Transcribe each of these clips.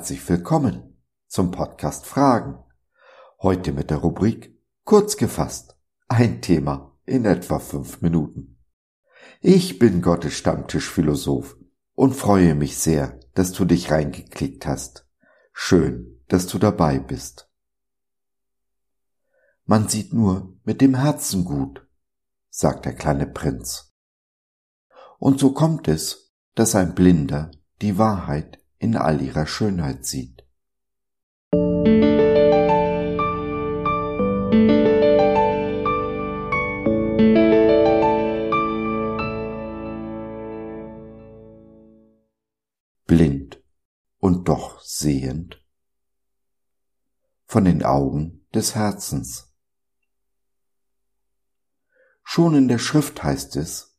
herzlich willkommen zum Podcast Fragen. Heute mit der Rubrik Kurz gefasst. Ein Thema in etwa fünf Minuten. Ich bin Gottes Stammtischphilosoph und freue mich sehr, dass du dich reingeklickt hast. Schön, dass du dabei bist. Man sieht nur mit dem Herzen gut, sagt der kleine Prinz. Und so kommt es, dass ein Blinder die Wahrheit in all ihrer Schönheit sieht. Blind und doch sehend von den Augen des Herzens. Schon in der Schrift heißt es,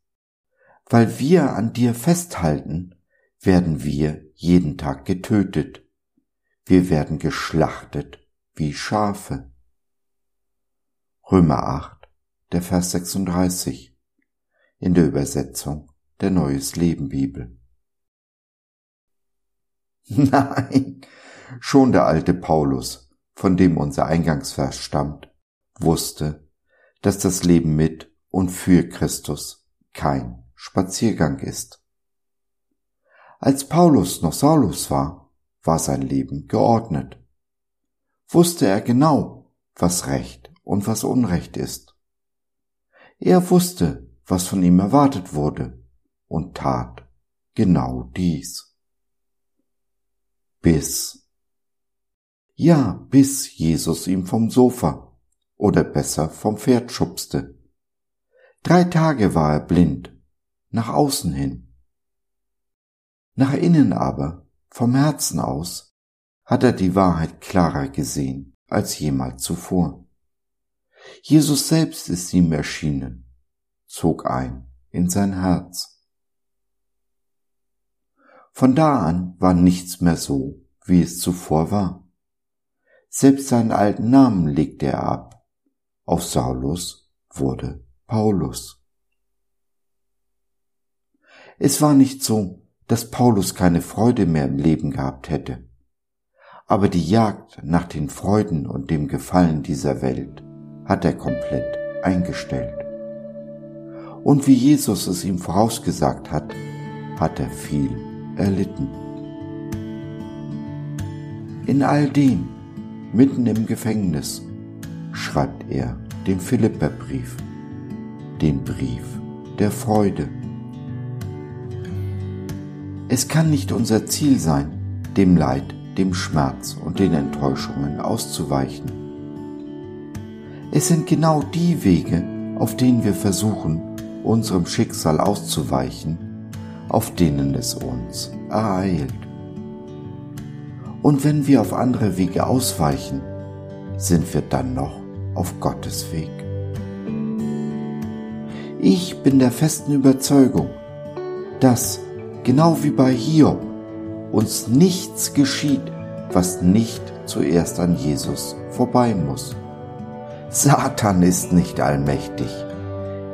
weil wir an dir festhalten, werden wir jeden Tag getötet. Wir werden geschlachtet wie Schafe. Römer 8, der Vers 36 in der Übersetzung der Neues Leben Bibel. Nein, schon der alte Paulus, von dem unser Eingangsvers stammt, wusste, dass das Leben mit und für Christus kein Spaziergang ist. Als Paulus noch Saulus war, war sein Leben geordnet. Wusste er genau, was Recht und was Unrecht ist. Er wusste, was von ihm erwartet wurde und tat genau dies. Bis. Ja, bis Jesus ihm vom Sofa oder besser vom Pferd schubste. Drei Tage war er blind, nach außen hin nach innen aber, vom Herzen aus, hat er die Wahrheit klarer gesehen als jemals zuvor. Jesus selbst ist ihm erschienen, zog ein in sein Herz. Von da an war nichts mehr so, wie es zuvor war. Selbst seinen alten Namen legte er ab. Auf Saulus wurde Paulus. Es war nicht so, dass Paulus keine Freude mehr im Leben gehabt hätte. Aber die Jagd nach den Freuden und dem Gefallen dieser Welt hat er komplett eingestellt. Und wie Jesus es ihm vorausgesagt hat, hat er viel erlitten. In all dem, mitten im Gefängnis, schreibt er den Philipperbrief, den Brief der Freude. Es kann nicht unser Ziel sein, dem Leid, dem Schmerz und den Enttäuschungen auszuweichen. Es sind genau die Wege, auf denen wir versuchen, unserem Schicksal auszuweichen, auf denen es uns ereilt. Und wenn wir auf andere Wege ausweichen, sind wir dann noch auf Gottes Weg. Ich bin der festen Überzeugung, dass genau wie bei Hiob, uns nichts geschieht, was nicht zuerst an Jesus vorbei muss. Satan ist nicht allmächtig.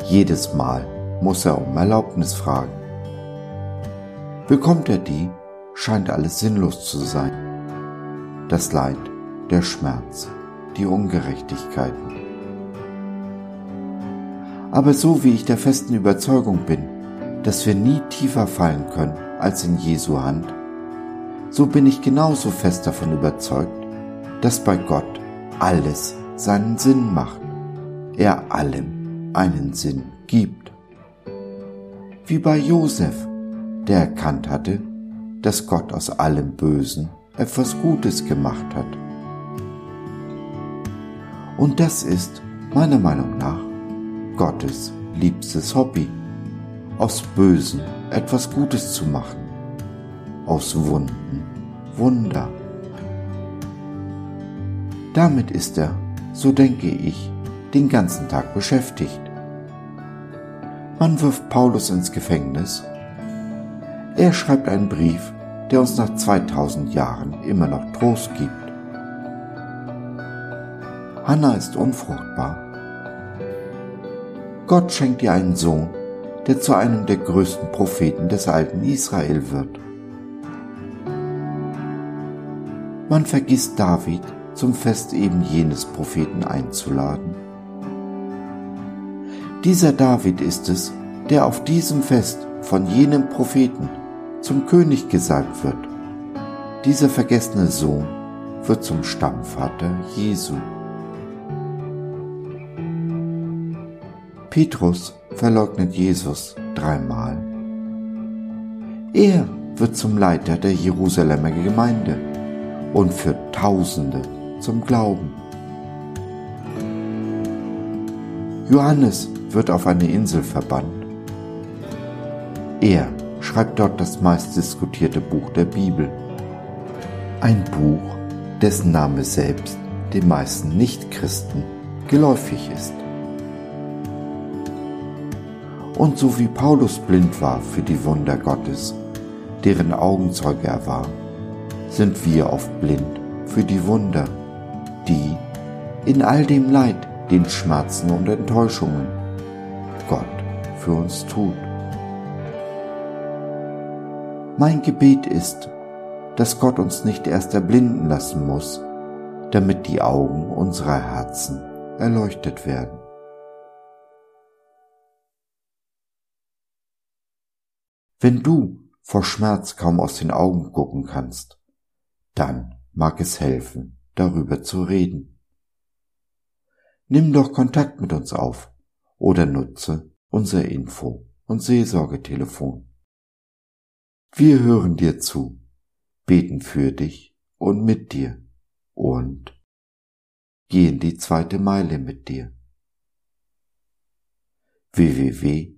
Jedes Mal muss er um Erlaubnis fragen. Bekommt er die, scheint alles sinnlos zu sein. Das Leid, der Schmerz, die Ungerechtigkeiten. Aber so wie ich der festen Überzeugung bin, dass wir nie tiefer fallen können als in Jesu Hand, so bin ich genauso fest davon überzeugt, dass bei Gott alles seinen Sinn macht, er allem einen Sinn gibt. Wie bei Josef, der erkannt hatte, dass Gott aus allem Bösen etwas Gutes gemacht hat. Und das ist, meiner Meinung nach, Gottes liebstes Hobby aus Bösen etwas Gutes zu machen, aus Wunden Wunder. Damit ist er, so denke ich, den ganzen Tag beschäftigt. Man wirft Paulus ins Gefängnis. Er schreibt einen Brief, der uns nach 2000 Jahren immer noch Trost gibt. Hannah ist unfruchtbar. Gott schenkt ihr einen Sohn, der zu einem der größten Propheten des alten Israel wird. Man vergisst David zum Fest eben jenes Propheten einzuladen. Dieser David ist es, der auf diesem Fest von jenem Propheten zum König gesalbt wird. Dieser vergessene Sohn wird zum Stammvater Jesu. Petrus verleugnet Jesus dreimal. Er wird zum Leiter der Jerusalemer Gemeinde und führt Tausende zum Glauben. Johannes wird auf eine Insel verbannt. Er schreibt dort das meistdiskutierte Buch der Bibel. Ein Buch, dessen Name selbst den meisten Nichtchristen geläufig ist. Und so wie Paulus blind war für die Wunder Gottes, deren Augenzeuge er war, sind wir oft blind für die Wunder, die in all dem Leid, den Schmerzen und Enttäuschungen Gott für uns tut. Mein Gebet ist, dass Gott uns nicht erst erblinden lassen muss, damit die Augen unserer Herzen erleuchtet werden. Wenn du vor Schmerz kaum aus den Augen gucken kannst, dann mag es helfen, darüber zu reden. Nimm doch Kontakt mit uns auf oder nutze unser Info- und Seelsorgetelefon. Wir hören dir zu, beten für dich und mit dir und gehen die zweite Meile mit dir. www.gott.de